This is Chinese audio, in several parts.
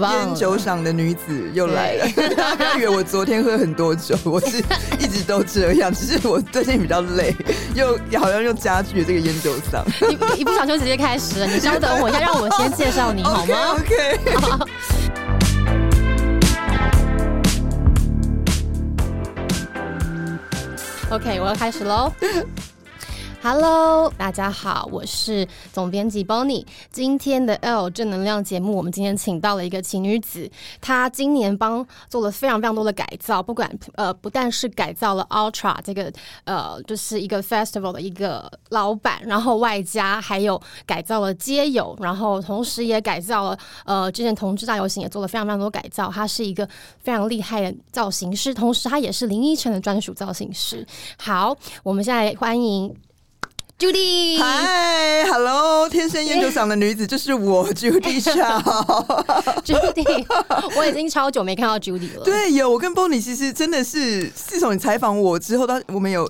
烟酒赏的女子又来了，大家不要以为我昨天喝很多酒，我是一直都这样，只是我最近比较累，又好像又加剧了这个烟酒赏。一一不小心就直接开始了，你稍等我一下，让我先介绍你 好吗？OK, okay. 好，OK，我要开始喽。Hello，大家好，我是总编辑 Bonnie。今天的 L 正能量节目，我们今天请到了一个奇女子，她今年帮做了非常非常多的改造，不管呃不但是改造了 Ultra 这个呃就是一个 Festival 的一个老板，然后外加还有改造了街友，然后同时也改造了呃之前同志大游行也做了非常非常多改造。她是一个非常厉害的造型师，同时她也是林依晨的专属造型师。好，我们现在欢迎。Judy，嗨，Hello，天生烟酒嗓的女子就是我，Judy 小，Judy，我已经超久没看到 Judy 了。对，有我跟 Bonnie 其实真的是自从你采访我之后，到我们有。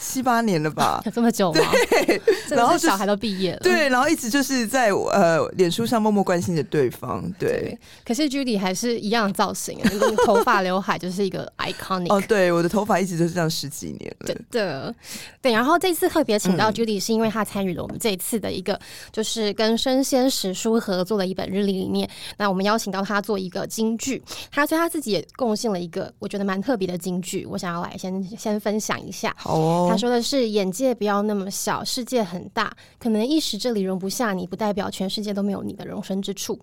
七八年了吧，有 这么久吗？对，然后小孩都毕业了，对，然后一直就是在呃脸书上默默关心着对方，对。对可是 Judy 还是一样的造型，头发刘海就是一个 iconic。哦，对，我的头发一直都是这样十几年了。真的，对。然后这次特别请到 Judy，是因为他参与了我们这一次的一个，就是跟生鲜时书合作的一本日历里面，那我们邀请到他做一个京剧，他所以他自己也贡献了一个我觉得蛮特别的京剧，我想要来先先分享一下。好哦。说的是眼界不要那么小，世界很大，可能一时这里容不下你，不代表全世界都没有你的容身之处。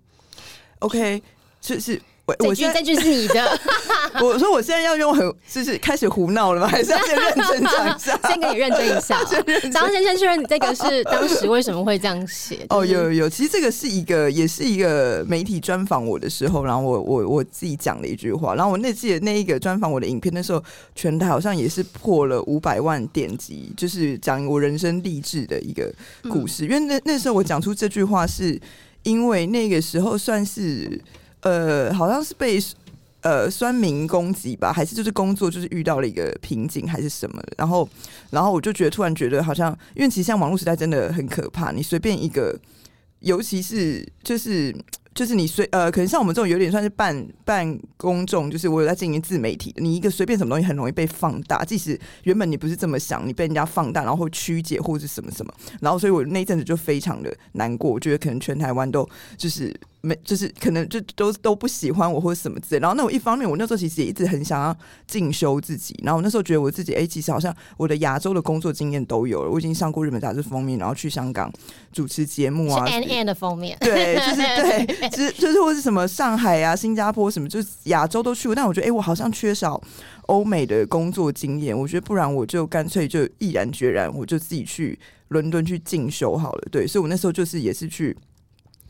OK，是是。我这句这句是你的。我说我现在要用很就是开始胡闹了吗？还是要先认真讲一下？先给你认真一下。张先生确认你这个是当时为什么会这样写？哦，有有有，其实这个是一个也是一个媒体专访我的时候，然后我我我自己讲了一句话，然后我那记得那一个专访我的影片，那时候全台好像也是破了五百万点击，就是讲我人生励志的一个故事。嗯、因为那那时候我讲出这句话，是因为那个时候算是。呃，好像是被呃酸民攻击吧，还是就是工作就是遇到了一个瓶颈，还是什么？然后，然后我就觉得突然觉得好像，因为其实像网络时代真的很可怕，你随便一个，尤其是就是。就是你随呃，可能像我们这种有点算是半半公众，就是我有在经营自媒体，你一个随便什么东西很容易被放大，即使原本你不是这么想，你被人家放大，然后曲解或者什么什么，然后所以我那一阵子就非常的难过，我觉得可能全台湾都就是没，就是可能就都都不喜欢我或者什么之类。然后那我一方面，我那时候其实也一直很想要进修自己，然后我那时候觉得我自己哎、欸，其实好像我的亚洲的工作经验都有了，我已经上过日本杂志封面，然后去香港主持节目啊，是 N N 的封面，对，就是 对。就是就是或是什么上海啊、新加坡什么，就是亚洲都去过，但我觉得哎、欸，我好像缺少欧美的工作经验。我觉得不然我就干脆就毅然决然，我就自己去伦敦去进修好了。对，所以我那时候就是也是去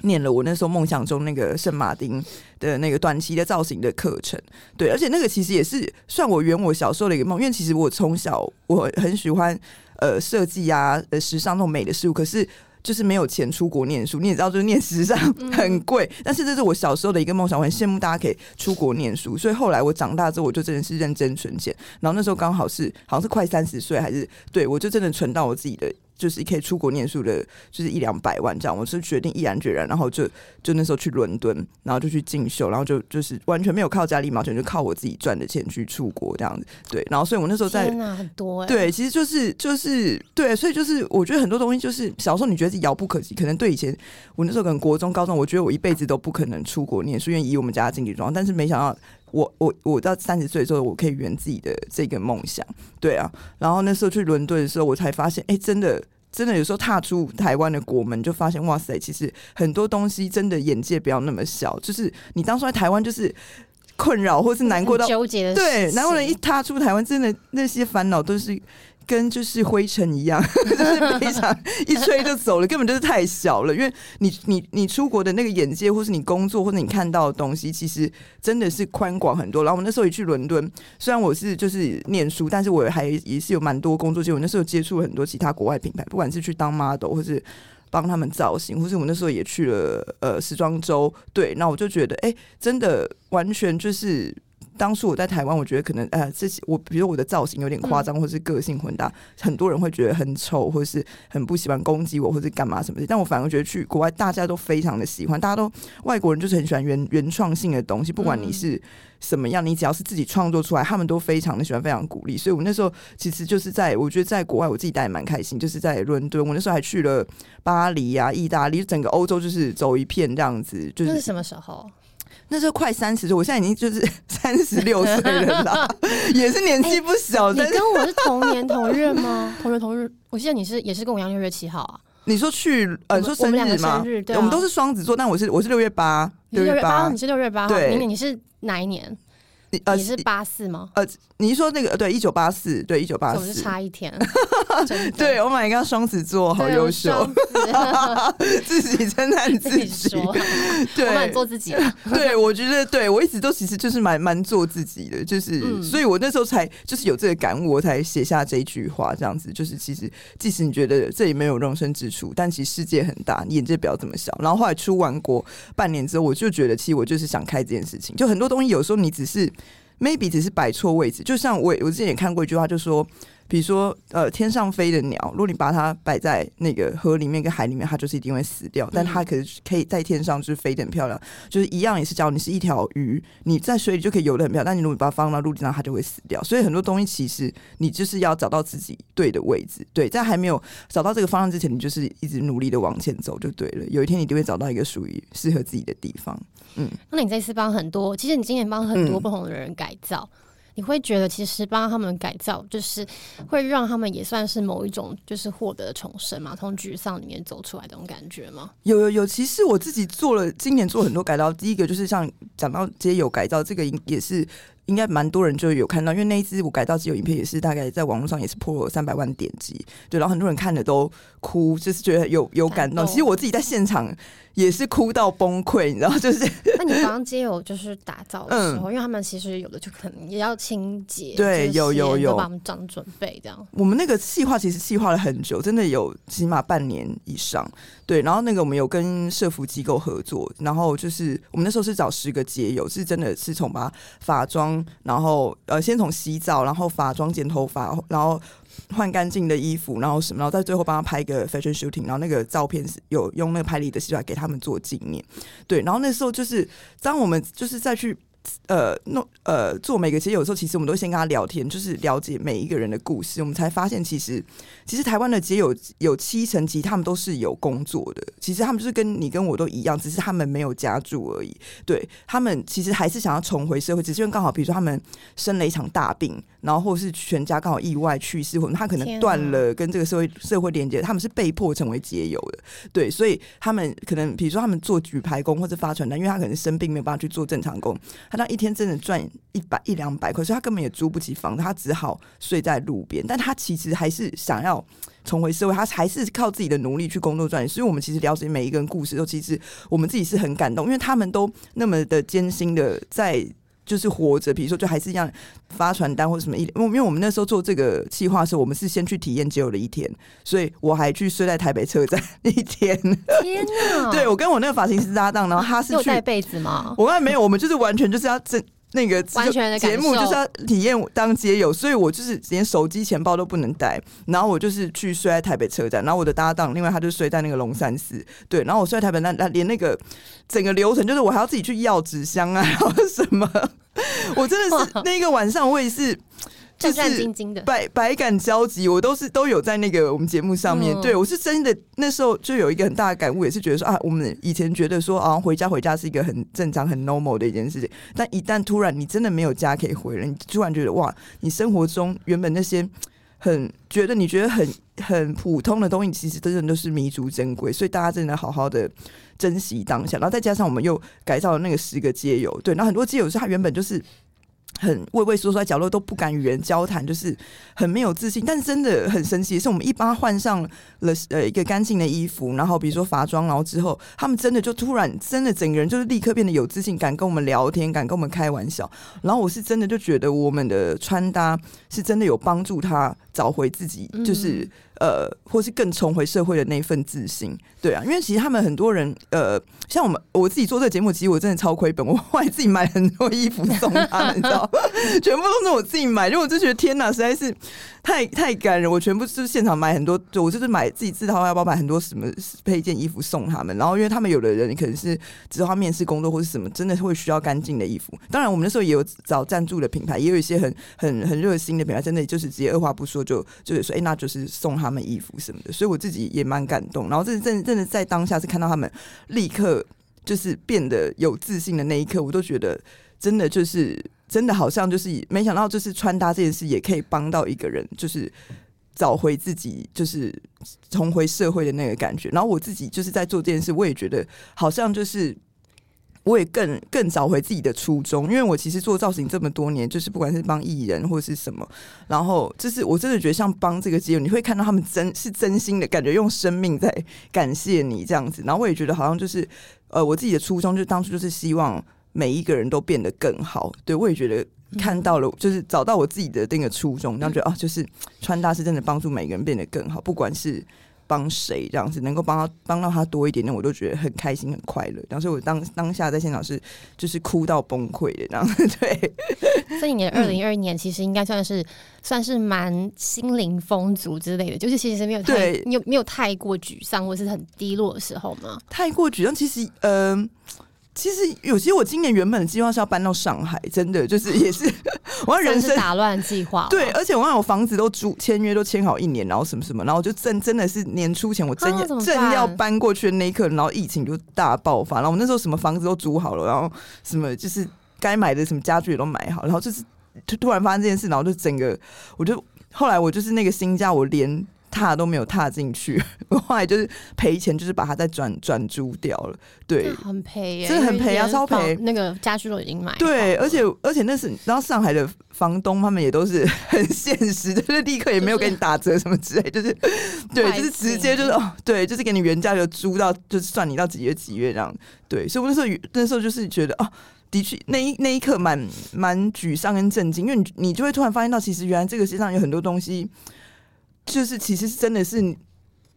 念了我那时候梦想中那个圣马丁的那个短期的造型的课程。对，而且那个其实也是算我圆我小时候的一个梦，因为其实我从小我很喜欢呃设计啊、呃时尚那种美的事物，可是。就是没有钱出国念书，你也知道，就是念时尚很贵。但是这是我小时候的一个梦想，我很羡慕大家可以出国念书。所以后来我长大之后，我就真的是认真存钱。然后那时候刚好是好像是快三十岁，还是对我就真的存到我自己的。就是可以出国念书的，就是一两百万这样。我是决定毅然决然，然后就就那时候去伦敦，然后就去进修，然后就就是完全没有靠家里毛钱，就靠我自己赚的钱去出国这样子。对，然后所以我那时候在，很多欸。对，其实就是就是对，所以就是我觉得很多东西就是小时候你觉得是遥不可及，可能对以前我那时候可能国中、高中，我觉得我一辈子都不可能出国念书，因为以我们家的经济状况，但是没想到。我我我到三十岁的时候，我可以圆自己的这个梦想，对啊。然后那时候去伦敦的时候，我才发现，哎、欸，真的真的有时候踏出台湾的国门，就发现哇塞，其实很多东西真的眼界不要那么小。就是你当初在台湾就是困扰或是难过到纠结的，对，然后呢一踏出台湾，真的那些烦恼都是。跟就是灰尘一样，就是非常一吹就走了，根本就是太小了。因为你你你出国的那个眼界，或是你工作，或者你看到的东西，其实真的是宽广很多。然后我那时候也去伦敦，虽然我是就是念书，但是我还也是有蛮多工作机会。我那时候接触很多其他国外品牌，不管是去当 model，或是帮他们造型，或是我那时候也去了呃时装周。对，那我就觉得，哎、真的完全就是。当初我在台湾，我觉得可能呃，这些我比如我的造型有点夸张，或是个性混搭，嗯、很多人会觉得很丑，或是很不喜欢攻击我，或是干嘛什么的。但我反而觉得去国外，大家都非常的喜欢，大家都外国人就是很喜欢原原创性的东西，不管你是什么样，你只要是自己创作出来，他们都非常的喜欢，非常鼓励。所以我那时候其实就是在我觉得在国外，我自己待也蛮开心，就是在伦敦，我那时候还去了巴黎啊、意大利，整个欧洲就是走一片这样子。就是那是什么时候？那时候快三十岁，我现在已经就是 三十六岁了啦，也是年纪不小。欸、你跟我是同年同月吗？同月同日，我记得你是也是跟我一样六月七号啊。你说去呃，你说生日吗？生日对、啊，我们都是双子座，但我是我是六月八，六月八，你是六月八号，对，明年你是哪一年？你是八四吗？呃，你是说那个对，一九八四，对，一九八四，我是差一天。对，Oh my God，双子座好优秀，自己称赞 自己，自己说对，蛮做自己的。对，我觉得对我一直都其实就是蛮蛮做自己的，就是，嗯、所以我那时候才就是有这个感悟，我才写下这一句话，这样子，就是其实即使你觉得这里没有容身之处，但其实世界很大，你眼界不要这么小。然后后来出完国半年之后，我就觉得其实我就是想开这件事情，就很多东西有时候你只是。Maybe 只是摆错位置，就像我我之前也看过一句话，就说。比如说，呃，天上飞的鸟，如果你把它摆在那个河里面跟海里面，它就是一定会死掉。但它可是可以在天上就是飞得很漂亮，就是一样也是，假如你是一条鱼，你在水里就可以游得很漂亮。但你如果把它放到陆地上，它就会死掉。所以很多东西其实你就是要找到自己对的位置。对，在还没有找到这个方向之前，你就是一直努力的往前走就对了。有一天你就会找到一个属于适合自己的地方。嗯，那你这次帮很多，其实你今年帮很多不同的人改造。嗯你会觉得其实帮他们改造，就是会让他们也算是某一种，就是获得重生嘛，从沮丧里面走出来这种感觉吗？有有有，其实我自己做了，今年做很多改造。第一个就是像讲到街友改造，这个也是。应该蛮多人就有看到，因为那一支我改造街友影片也是大概在网络上也是破了三百万点击，对，然后很多人看了都哭，就是觉得有有感动。其实我自己在现场也是哭到崩溃，你知道，就是。那你帮街友就是打造的时候，嗯，因为他们其实有的就可能也要清洁，对，有有有，帮他们长准备这样。我们那个计划其实计划了很久，真的有起码半年以上。对，然后那个我们有跟社服机构合作，然后就是我们那时候是找十个街友，是真的是从把发然后呃先从洗澡，然后发妆、剪头发，然后换干净的衣服，然后什么，然后在最后帮他拍一个 fashion shooting，然后那个照片是有用那个拍立得洗出来给他们做纪念。对，然后那时候就是当我们就是再去。呃，弄呃，做每个节有时候，其实我们都先跟他聊天，就是了解每一个人的故事。我们才发现，其实其实台湾的节友有七成，其实他们都是有工作的。其实他们就是跟你跟我都一样，只是他们没有家住而已。对，他们其实还是想要重回社会，只是因为刚好，比如说他们生了一场大病，然后或是全家刚好意外去世，或者他可能断了跟这个社会社会连接，他们是被迫成为节友的。对，所以他们可能比如说他们做举牌工或者发传单，因为他可能生病没有办法去做正常工。他那一天真的赚一百一两百块，所以他根本也租不起房，他只好睡在路边。但他其实还是想要重回社会，他还是靠自己的努力去工作赚钱。所以，我们其实了解每一个人故事，都其实我们自己是很感动，因为他们都那么的艰辛的在。就是活着，比如说，就还是一样发传单或者什么一，因为我们那时候做这个计划的时候，我们是先去体验只有的一天，所以我还去睡在台北车站一天。天哪！对，我跟我那个发型师搭档，然后他是去带被子吗？我刚才没有，我们就是完全就是要这。那个完全的节目就是要体验当街友，所以我就是连手机、钱包都不能带，然后我就是去睡在台北车站，然后我的搭档另外他就睡在那个龙山寺，对，然后我睡在台北那那连那个整个流程就是我还要自己去要纸箱啊，然后什么，我真的是那个晚上我也是。战战兢兢的，百百感交集，我都是都有在那个我们节目上面。嗯、对我是真的那时候就有一个很大的感悟，也是觉得说啊，我们以前觉得说啊，回家回家是一个很正常、很 normal 的一件事情，但一旦突然你真的没有家可以回了，你突然觉得哇，你生活中原本那些很觉得你觉得很很普通的东西，其实真的都是弥足珍贵。所以大家真的好好的珍惜当下，然后再加上我们又改造了那个十个街友，对，然后很多街友是他原本就是。很畏畏缩缩在角落，都不敢与人交谈，就是很没有自信。但真的很神奇是，我们一帮换上了呃一个干净的衣服，然后比如说发装，然后之后他们真的就突然真的整个人就是立刻变得有自信，敢跟我们聊天，敢跟我们开玩笑。然后我是真的就觉得我们的穿搭是真的有帮助他找回自己，就是呃，或是更重回社会的那一份自信，对啊，因为其实他们很多人，呃，像我们我自己做这个节目，其实我真的超亏本，我后来自己买很多衣服送他们，你知道，全部都是我自己买，因为我就觉得天哪，实在是太太感人，我全部是现场买很多，就我就是买自己自掏腰包买很多什么配件衣服送他们，然后因为他们有的人可能是之后面试工作或是什么，真的会需要干净的衣服，当然我们那时候也有找赞助的品牌，也有一些很很很热心的品牌，真的就是直接二话不说就就是说，哎、那就是送他。他们衣服什么的，所以我自己也蛮感动。然后，这真真的在当下是看到他们立刻就是变得有自信的那一刻，我都觉得真的就是真的好像就是没想到，就是穿搭这件事也可以帮到一个人，就是找回自己，就是重回社会的那个感觉。然后我自己就是在做这件事，我也觉得好像就是。我也更更找回自己的初衷，因为我其实做造型这么多年，就是不管是帮艺人或是什么，然后就是我真的觉得像帮这个机构，你会看到他们真是真心的感觉，用生命在 感谢你这样子。然后我也觉得好像就是呃，我自己的初衷，就当初就是希望每一个人都变得更好。对，我也觉得看到了，就是找到我自己的那个初衷，然后觉得啊，就是穿搭是真的帮助每个人变得更好，不管是。帮谁这样子能够帮他帮到他多一点，点我都觉得很开心很快乐。当时我当当下在现场是就是哭到崩溃的这样子。对，这一年二零二一年其实应该算是、嗯、算是蛮心灵丰足之类的，就是其实没有太对你有没有太过沮丧或是很低落的时候吗？太过沮丧，其实嗯。呃其实有些我今年原本的计划是要搬到上海，真的就是也是 我要人生打乱计划。对，而且我让我房子都租签约都签好一年，然后什么什么，然后就正真的是年初前我真要、啊、正要搬过去的那一刻，然后疫情就大爆发，然后我那时候什么房子都租好了，然后什么就是该买的什么家具也都买好，然后就是突突然发生这件事，然后就整个我就后来我就是那个新家我连。踏都没有踏进去，我后来就是赔钱，就是把它再转转租掉了。对，很赔耶，真的很赔啊，超赔。那个家具都已经买。对，而且而且那是，然后上海的房东他们也都是 很现实，就是立刻也没有给你打折什么之类，就是对，就是直接就是哦，对，就是给你原价就租到，就是算你到几月几月这样。对，所以我那时候那时候就是觉得哦，的确那一那一刻蛮蛮沮丧跟震惊，因为你你就会突然发现到，其实原来这个世界上有很多东西。就是其实是真的是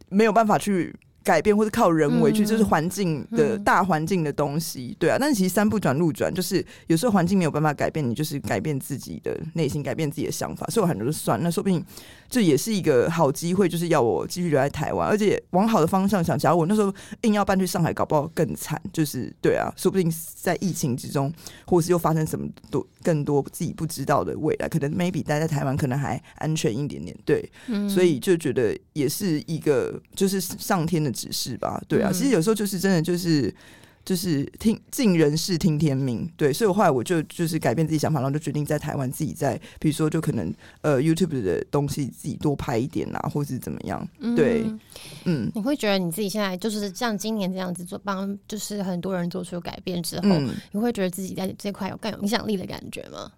没有办法去改变，或者靠人为去，就是环境的大环境的东西，对啊。但是其实三不转路转，就是有时候环境没有办法改变，你就是改变自己的内心，改变自己的想法。所以我很多就算，那说不定。这也是一个好机会，就是要我继续留在台湾，而且往好的方向想。假如我那时候硬要搬去上海，搞不好更惨。就是对啊，说不定在疫情之中，或是又发生什么多更多自己不知道的未来，可能 maybe 待在台湾可能还安全一点点。对，嗯、所以就觉得也是一个就是上天的指示吧。对啊，其实有时候就是真的就是。就是听尽人事听天命，对，所以我后来我就就是改变自己想法，然后就决定在台湾自己在，比如说就可能呃 YouTube 的东西自己多拍一点啊，或是怎么样，对，嗯，嗯，你会觉得你自己现在就是像今年这样子做，帮就是很多人做出改变之后，嗯、你会觉得自己在这块有更有影响力的感觉吗？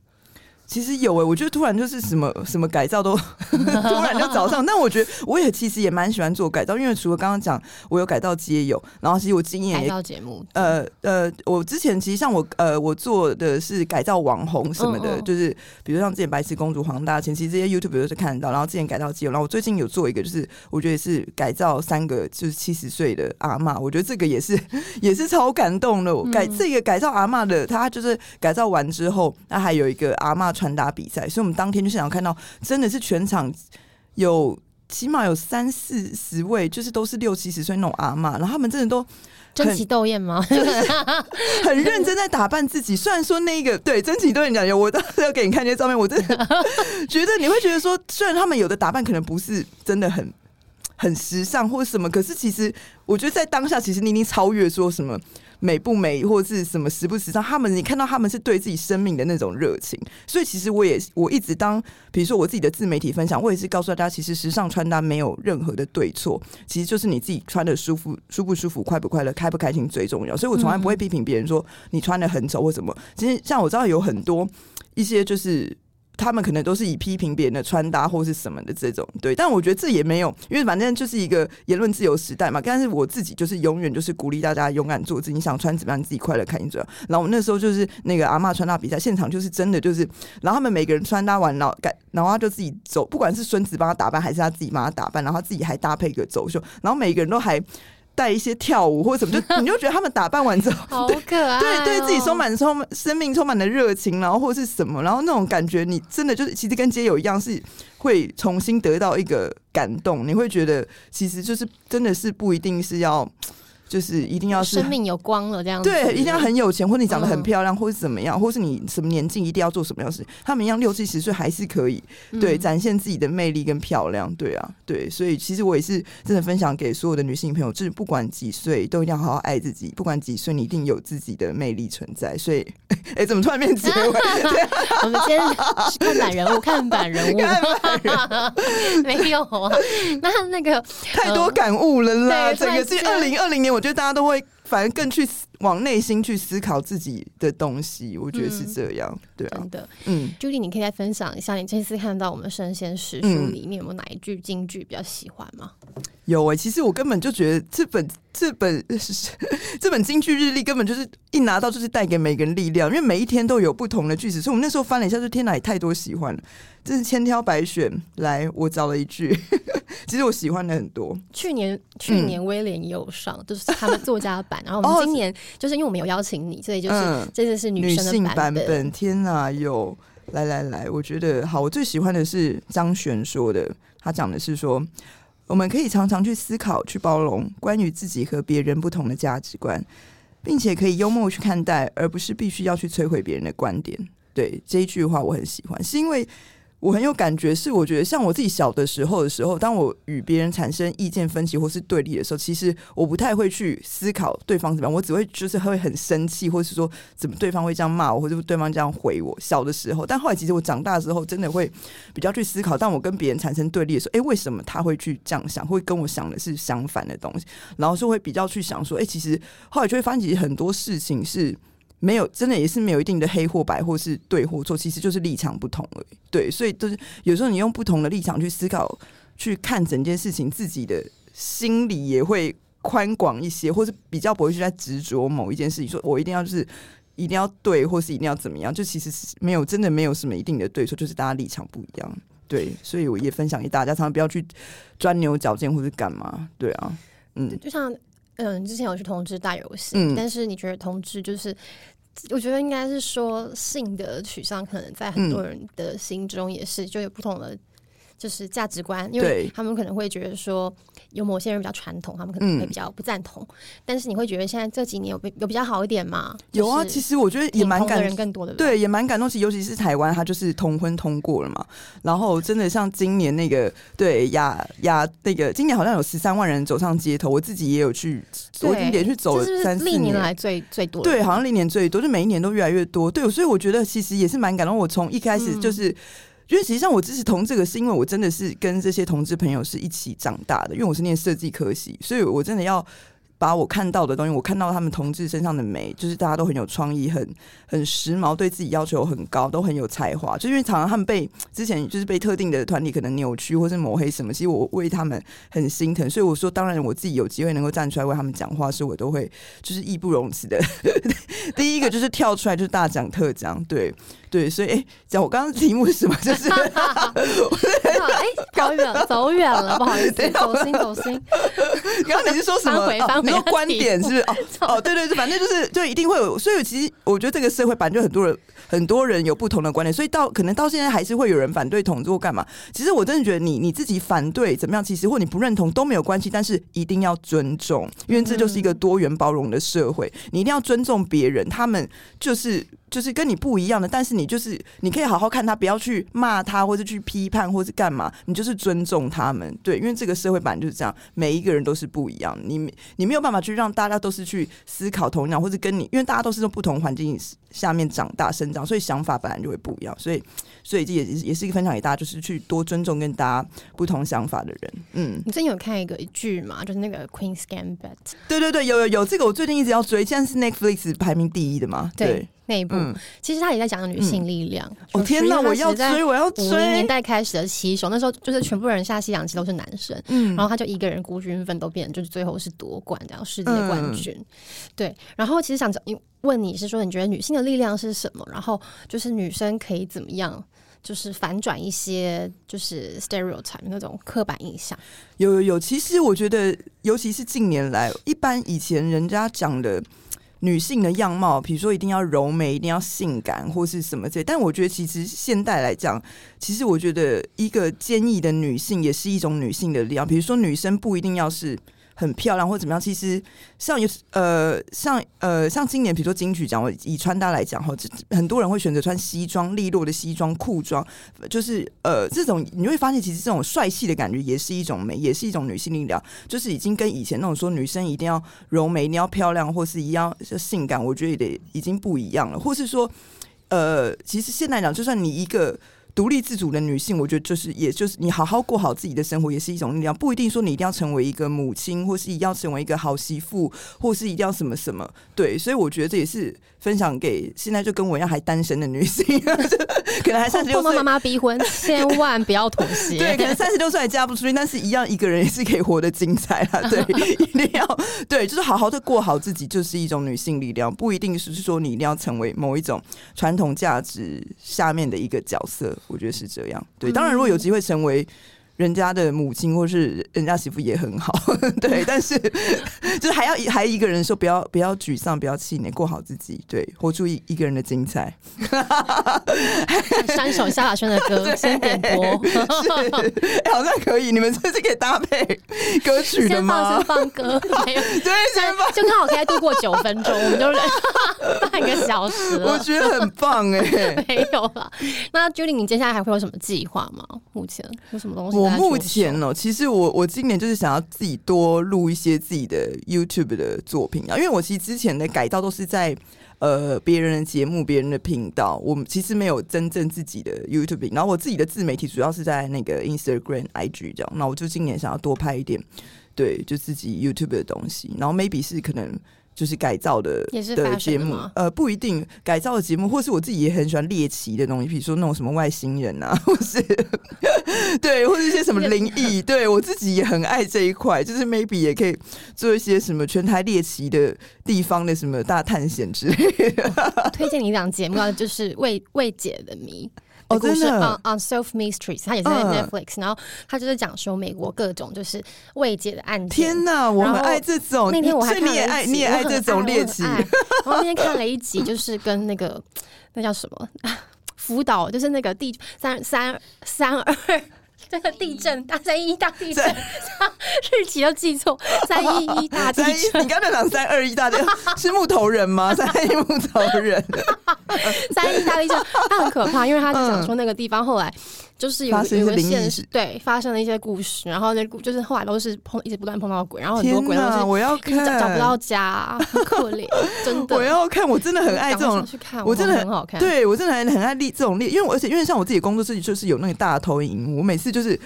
其实有哎、欸，我觉得突然就是什么 什么改造都 突然就找上，但我觉得我也其实也蛮喜欢做改造，因为除了刚刚讲我有改造街友，然后其实我经验也改造节目，呃呃，我之前其实像我呃我做的是改造网红什么的，嗯嗯就是比如像之前白痴公主黄大千，其实这些 YouTube 都是看得到，然后之前改造街友，然后我最近有做一个，就是我觉得是改造三个就是七十岁的阿嬷，我觉得这个也是 也是超感动的，我改、嗯、这个改造阿嬷的，他就是改造完之后，那还有一个阿嬷。穿搭比赛，所以我们当天就现场看到，真的是全场有起码有三四十位，就是都是六七十岁那种阿妈，然后他们真的都争奇斗艳吗？就是 很认真在打扮自己。虽然说那个对争奇斗艳感觉，我当时要给你看这些照片，我真的 觉得你会觉得说，虽然他们有的打扮可能不是真的很很时尚或者什么，可是其实我觉得在当下，其实你已经超越说什么。美不美，或者是什么时不时尚，他们你看到他们是对自己生命的那种热情，所以其实我也我一直当，比如说我自己的自媒体分享，我也是告诉大家，其实时尚穿搭没有任何的对错，其实就是你自己穿的舒服、舒不舒服、快不快乐、开不开心最重要。所以我从来不会批评别人说你穿的很丑或什么。其实像我知道有很多一些就是。他们可能都是以批评别人的穿搭或是什么的这种，对。但我觉得这也没有，因为反正就是一个言论自由时代嘛。但是我自己就是永远就是鼓励大家勇敢做自己，想穿怎么样，自己快乐开心最好。然后那时候就是那个阿嬷穿搭比赛现场，就是真的就是，然后他们每个人穿搭完，然后改，然后他就自己走，不管是孙子帮他打扮，还是他自己帮他打扮，然后他自己还搭配一个走秀，然后每个人都还。带一些跳舞或者什么，就 你就觉得他们打扮完之后，好可爱、喔，对，对自己充满充满生命，充满了热情，然后或是什么，然后那种感觉，你真的就是其实跟街友一样，是会重新得到一个感动，你会觉得其实就是真的是不一定是要。就是一定要是生命有光了这样子，对，一定要很有钱，或者你长得很漂亮，或是怎么样，或是你什么年纪一定要做什么样的事。他们一样六七十岁还是可以，对，展现自己的魅力跟漂亮，对啊，对。所以其实我也是真的分享给所有的女性朋友，就是不管几岁都一定要好好爱自己，不管几岁你一定有自己的魅力存在。所以，哎、欸，怎么突然变结尾？我们先看板人物，看板人物，没有啊？那那个太多感悟了啦，整个是二零二零年我。我觉得大家都会，反而更去往内心去思考自己的东西。我觉得是这样，嗯、对啊，真的，嗯，Judy，你可以再分享一下，你这次看到我们生鲜时书里面有没有哪一句京剧比较喜欢吗？有哎、欸，其实我根本就觉得这本这本 这本京剧日历根本就是一拿到就是带给每个人力量，因为每一天都有不同的句子，所以我们那时候翻了一下，就天哪，也太多喜欢了，真是千挑百选。来，我找了一句，其实我喜欢的很多。去年去年威廉也有上，嗯、就是他们作家版，然后我们今年就是因为我们有邀请你，所以就是这次是女生的版本。嗯、女性版本天哪，有来来来，我觉得好，我最喜欢的是张悬说的，他讲的是说。我们可以常常去思考、去包容关于自己和别人不同的价值观，并且可以幽默去看待，而不是必须要去摧毁别人的观点。对，这一句话我很喜欢，是因为。我很有感觉，是我觉得像我自己小的时候的时候，当我与别人产生意见分歧或是对立的时候，其实我不太会去思考对方怎么样，我只会就是会很生气，或是说怎么对方会这样骂我，或者对方这样回我。小的时候，但后来其实我长大之后，真的会比较去思考，当我跟别人产生对立的时候，诶，为什么他会去这样想，会跟我想的是相反的东西，然后就会比较去想说，诶，其实后来就会发现，其实很多事情是。没有，真的也是没有一定的黑或白，或是对或错，其实就是立场不同而已。对，所以都是有时候你用不同的立场去思考、去看整件事情，自己的心里也会宽广一些，或是比较不会去在执着某一件事情，说我一定要就是一定要对，或是一定要怎么样，就其实是没有真的没有什么一定的对错，就是大家立场不一样。对，所以我也分享给大家，常常不要去钻牛角尖或是干嘛。对啊，嗯，就像。嗯，之前有去同志大游戏，嗯、但是你觉得同志就是，我觉得应该是说性的取向，可能在很多人的心中也是就有不同的。就是价值观，因为他们可能会觉得说，有某些人比较传统，他们可能会比较不赞同。嗯、但是你会觉得现在这几年有比有比较好一点吗？有啊，其实我觉得也蛮感人更多的，对，也蛮感动。其实尤其是台湾，它就是同婚通过了嘛。然后真的像今年那个，对亚亚那个，今年好像有十三万人走上街头，我自己也有去，我已经连续走了三四年，历年来最最多。对，好像历年最多，就每一年都越来越多。对，所以我觉得其实也是蛮感动。我从一开始就是。嗯因为实际上我支持同，这个是因为我真的是跟这些同志朋友是一起长大的。因为我是念设计科系，所以我真的要。把我看到的东西，我看到他们同志身上的美，就是大家都很有创意，很很时髦，对自己要求很高，都很有才华。就因为常常他们被之前就是被特定的团体可能扭曲或是抹黑什么，其实我为他们很心疼。所以我说，当然我自己有机会能够站出来为他们讲话，是我都会就是义不容辞的。第一个就是跳出来就是大讲特讲，对对。所以哎，讲、欸、我刚刚题目是什么？就是哎，走远走远了，不好意思，走心走心。刚刚你是说什么？回翻回说观点是？哦 哦，对对对，反正就是就一定会有，所以其实我觉得这个社会反正就很多人很多人有不同的观点，所以到可能到现在还是会有人反对统治或干嘛。其实我真的觉得你你自己反对怎么样，其实或你不认同都没有关系，但是一定要尊重，因为这就是一个多元包容的社会，你一定要尊重别人，他们就是。就是跟你不一样的，但是你就是你可以好好看他，不要去骂他，或者去批判，或是干嘛，你就是尊重他们，对，因为这个社会本来就是这样，每一个人都是不一样，你你没有办法去让大家都是去思考同样，或者跟你，因为大家都是在不同环境下面长大生长，所以想法本来就会不一样，所以所以这也也是一个分享给大家，就是去多尊重跟大家不同想法的人。嗯，你最近有看一个剧嘛？就是那个 Queen's Gambit。对对对，有有有，这个我最近一直要追，现在是 Netflix 排名第一的嘛？对。对那一部，嗯、其实他也在讲女性力量。哦天哪，我要追，我要追！五零年代开始的棋手，那时候就是全部人下西洋棋都是男生，嗯，然后他就一个人孤军奋斗，变就是最后是夺冠这样世界冠军。嗯、对，然后其实想问你是说，你觉得女性的力量是什么？然后就是女生可以怎么样？就是反转一些就是 stereotype 那种刻板印象。有有有，其实我觉得，尤其是近年来，一般以前人家讲的女性的样貌，比如说一定要柔美，一定要性感，或是什么这，但我觉得其实现代来讲，其实我觉得一个坚毅的女性也是一种女性的力量。比如说女生不一定要是。很漂亮或怎么样？其实像有呃像呃像今年，比如说金曲奖，我以穿搭来讲哈，很多人会选择穿西装，利落的西装裤装，就是呃这种你会发现，其实这种帅气的感觉也是一种美，也是一种女性力量，就是已经跟以前那种说女生一定要柔美、一定要漂亮或是一样性感，我觉得也得已经不一样了。或是说呃，其实现在讲，就算你一个。独立自主的女性，我觉得就是，也就是你好好过好自己的生活，也是一种力量。不一定说你一定要成为一个母亲，或是一定要成为一个好媳妇，或是一定要什么什么。对，所以我觉得这也是。分享给现在就跟我一样还单身的女性，可能还三十六岁，妈妈逼婚，千万不要妥协。对，可能三十六岁还嫁不出去，但是一样一个人也是可以活得精彩啊！对，一定要对，就是好好的过好自己，就是一种女性力量，不一定是说你一定要成为某一种传统价值下面的一个角色，我觉得是这样。对，当然如果有机会成为。人家的母亲或是人家媳妇也很好，对，但是就是还要还一个人说不要不要沮丧，不要气馁，过好自己，对，活出一一个人的精彩。三首萧亚轩的歌先点播，欸，好像可以，你们这是可以搭配歌曲的吗？先放，先放歌，没有，对，先放，就刚好可以度过九分钟，我们就 半个小时，我觉得很棒哎，欸，没有了。那 Judy，你接下来还会有什么计划吗？目前有什么东西？目前呢，其实我我今年就是想要自己多录一些自己的 YouTube 的作品啊，因为我其实之前的改造都是在呃别人的节目、别人的频道，我们其实没有真正自己的 YouTube。然后我自己的自媒体主要是在那个 Instagram、IG 这样。那我就今年想要多拍一点，对，就自己 YouTube 的东西。然后 maybe 是可能。就是改造的也是的节目，呃，不一定改造的节目，或是我自己也很喜欢猎奇的东西，比如说那种什么外星人啊，或是对，或是一些什么灵异，对我自己也很爱这一块，就是 maybe 也可以做一些什么全台猎奇的地方的什么大探险之类的。推荐你一档节目，就是未未解的谜。哦，真的，On Unsolved Mysteries，它也是在 Netflix，、嗯、然后它就是讲说美国各种就是未解的案件。天哪，我很爱这种。那天我还看了一集，你也爱，你也爱这种猎奇。然后那天看了一集，就是跟那个那叫什么 辅导，就是那个第三三三二。这个地震，大三一一大地震，日期都记错，三一一大地震。你刚才讲三二一大地震 是木头人吗？三一木头人，三一大地震，他很可怕，因为他讲说那个地方后来。就是有有个现实，对，发生了一些故事，然后那故就是后来都是碰一直不断碰到鬼，然后很多鬼都是我要看找找不到家，很可怜，真的。我要看，我真的很爱这种，去看，我真的很好看。对我真的很很爱立这种立，因为我而且因为像我自己工作室就是有那个大投影，我每次就是。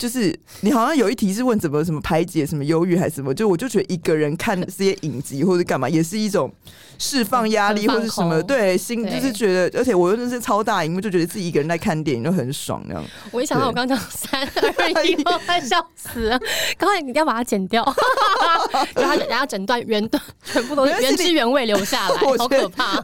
就是你好像有一题是问怎么什么排解什么忧郁还是什么，就我就觉得一个人看这些影集或者干嘛也是一种释放压力或者什么，对，心就是觉得，而且我又那是超大荧幕，就觉得自己一个人在看电影就很爽那样。我一想到我刚刚讲三二一，我快笑死了，刚才你一定要把它剪掉，然后然后整段原段全部都 是原汁原味留下来，好可怕。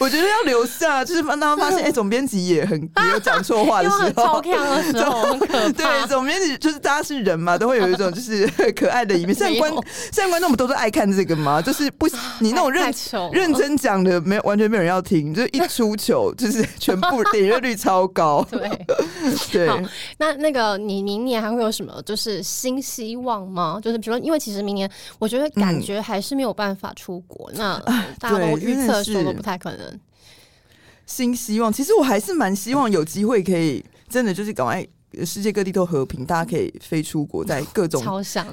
我觉得要留下，就是让他们发现，哎，总编辑也很也有讲错话的时候，超强的时候很可怕。总编辑就是大家是人嘛，都会有一种就是 可爱的一面。现在观现在观众我们都是爱看这个嘛，就是不你那种认认真讲的，没有完全没有人要听，就一出球就是 全部点阅率超高。对 对，那那个你明年还会有什么就是新希望吗？就是比如说，因为其实明年我觉得感觉还是没有办法出国，那大家都预测说都不太可能。新希望，其实我还是蛮希望有机会可以真的就是赶快。世界各地都和平，大家可以飞出国，在各种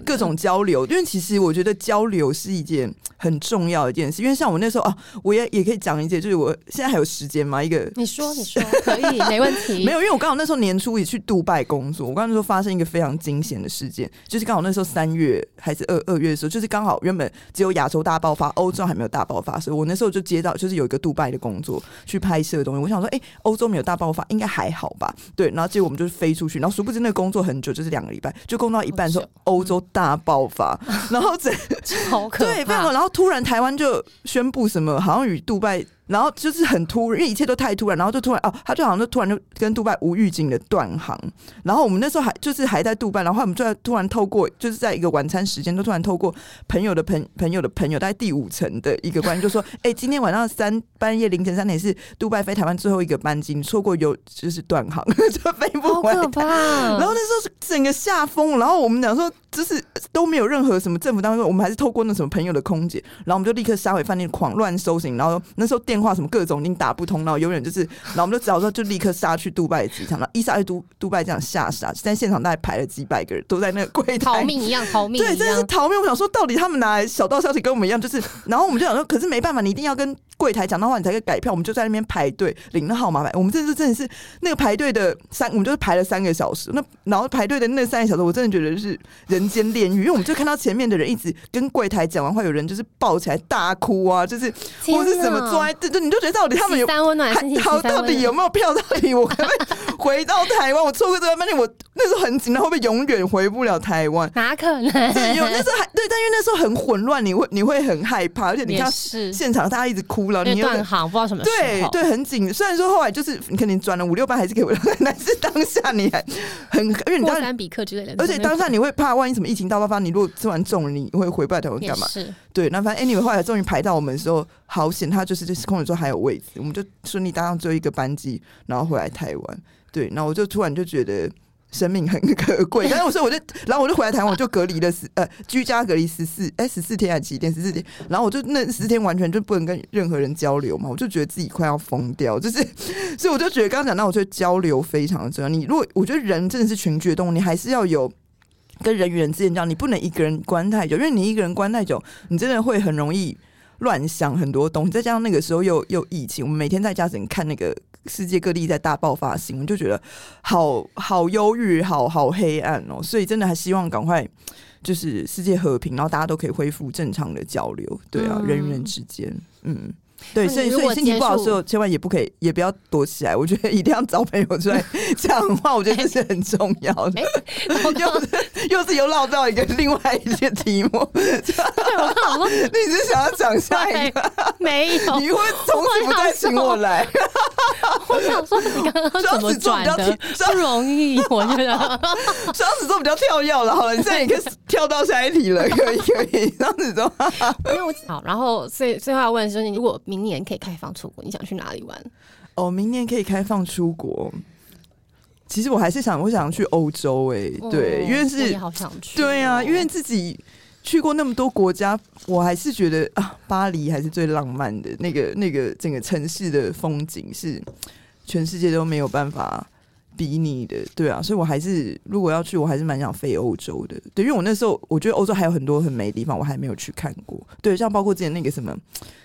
各种交流。因为其实我觉得交流是一件很重要的一件事。因为像我那时候啊，我也也可以讲一件，就是我现在还有时间吗？一个你说 你说可以没问题。没有，因为我刚好那时候年初也去杜拜工作，我刚刚说发生一个非常惊险的事件，就是刚好那时候三月还是二二月的时候，就是刚好原本只有亚洲大爆发，欧洲还没有大爆发，所以我那时候就接到就是有一个杜拜的工作去拍摄的东西。我想说，哎、欸，欧洲没有大爆发，应该还好吧？对，然后结果我们就是飞出去，然后殊不知那个工作很久，就是两个礼拜，就工作到一半的时候，欧洲大爆发，然后这好可 怕，对，然后突然台湾就宣布什么，好像与杜拜。然后就是很突然，因为一切都太突然，然后就突然哦，他就好像就突然就跟杜拜无预警的断航。然后我们那时候还就是还在杜拜，然后我们就突然透过就是在一个晚餐时间，就突然透过朋友的朋 朋友的朋友，在第五层的一个关系，就说：“哎，今天晚上三半夜凌晨三点是杜拜飞台湾最后一个班机，你错过有就是断航，就飞不回来。”然后那时候整个吓疯，然后我们讲说就是都没有任何什么政府单位，我们还是透过那什么朋友的空姐，然后我们就立刻杀回饭店，狂乱搜寻。然后那时候电。电话什么各种已经打不通，然后永远就是，然后我们就只好说就立刻杀去杜拜机场，然后一杀去杜杜拜机场吓傻，在现场大概排了几百个人都在那个柜台逃命一样逃命，对，真的是逃命。我想说，到底他们拿来小道消息跟我们一样，就是，然后我们就想说，可是没办法，你一定要跟柜台讲的话，你才可以改票。我们就在那边排队领那号码牌。我们这次真的是那个排队的三，我们就是排了三个小时。那然后排队的那三个小时，我真的觉得是人间炼狱，因为我们就看到前面的人一直跟柜台讲完话，有人就是抱起来大哭啊，就是或是怎么抓。就你就觉得到底他们有温暖好，到底有没有票？到底我可不可以回到台湾？我错过这个班机，我那时候很紧张，会不会永远回不了台湾？哪可能？对，有那时候还对，但因为那时候很混乱，你会你会很害怕，而且你看现场大家一直哭了，你断航不知道什么对对，很紧。虽然说后来就是你肯定转了五六班还是可以回来，但是当下你还很因为你当然比克之类的，而且当下你会怕万一什么疫情大爆发，你如果吃完中了，你会回不来台湾干嘛？对，那反正 anyway 后来终于排到我们的时候，好险，他就是就是空姐说还有位置，我们就顺利搭上最后一个班机，然后回来台湾。对，然后我就突然就觉得生命很可贵。然后我说我就，然后我就回来台湾，我就隔离了十呃居家隔离十四哎十四天还是几天十四天，然后我就那十四天完全就不能跟任何人交流嘛，我就觉得自己快要疯掉，就是所以我就觉得刚刚讲到，我觉得交流非常的重要。你如果我觉得人真的是群居的动物，你还是要有。跟人与人之间这样，你不能一个人关太久，因为你一个人关太久，你真的会很容易乱想很多东西。再加上那个时候又又疫情，我们每天在家只能看那个世界各地在大爆发新闻，就觉得好好忧郁，好好黑暗哦。所以真的还希望赶快就是世界和平，然后大家都可以恢复正常的交流。对啊，嗯、人与人之间，嗯。对，所以所以心情不好的时候，千万也不可以，也不要躲起来。我觉得一定要找朋友出来讲话，我觉得这是很重要的。又是又是又绕到一个另外一些题目。对，我你是想要讲下一个？没有，你会从此不再请我来。我想说，你刚刚怎么转的？不容易，我觉得 双子座比较跳跃了。好了，你现在也可以跳到下一题了，可以可以。双子座，因为我好，然后所以最后要问的是，你如果。明年可以开放出国，你想去哪里玩？哦，明年可以开放出国。其实我还是想，我想去欧洲、欸。哎、哦，对，因为是好想去、哦。对啊，因为自己去过那么多国家，我还是觉得啊，巴黎还是最浪漫的。那个那个整个城市的风景是全世界都没有办法比拟的。对啊，所以我还是如果要去，我还是蛮想飞欧洲的。对，因为我那时候我觉得欧洲还有很多很美的地方，我还没有去看过。对，像包括之前那个什么。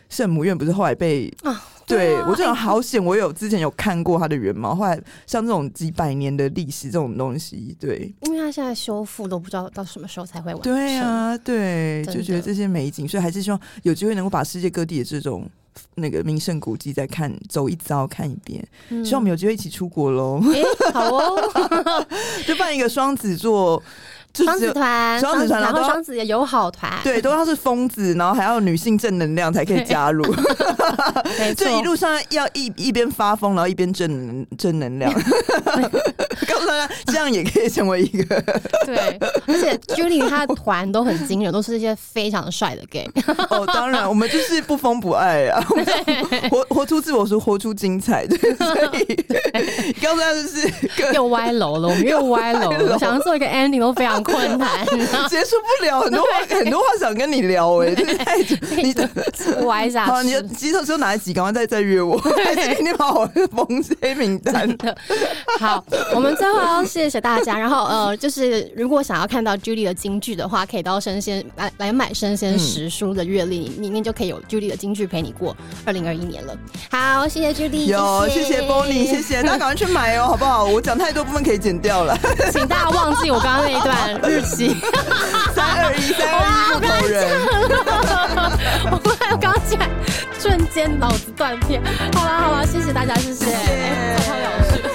圣母院不是后来被啊？对，我就好险，我有之前有看过它的原貌。后来像这种几百年的历史这种东西，对，因为它现在修复都不知道到什么时候才会完。对啊，对，就觉得这些美景，所以还是希望有机会能够把世界各地的这种那个名胜古迹再看走一遭看一遍。嗯、希望我们有机会一起出国喽！欸、好哦，就办一个双子座。双子团，双子团，然后双子的友好团，对，都要是疯子，然后还要女性正能量才可以加入。这 一路上要一一边发疯，然后一边正正能量。告诉大家，这样也可以成为一个。对，而且 Julie 她的团都很惊人，都是一些非常帅的 gay。哦，当然，我们就是不疯不爱啊，活活出自我，是活出精彩。对，所以 告诉大家就是又歪楼了，我们又歪楼了，想要做一个 ending 都非常。点困难，结束不了，很多话很多话想跟你聊哎，太久，你的歪下好，你的机车车哪一集？赶快再再约我，还是今天把我封黑名单。的。好，我们最后要谢谢大家，然后呃，就是如果想要看到 Judy 的京剧的话，可以到生鲜来来买生鲜时书的月历里面就可以有 Judy 的京剧陪你过二零二一年了。好，谢谢 Judy，有谢谢。Bonnie，谢谢大家赶快去买哦，好不好？我讲太多部分可以剪掉了，请大家忘记我刚刚那一段日期。三二一，三二一，木头人。我刚刚讲，瞬间脑子断片。好了好了，谢谢大家，谢谢。谢谢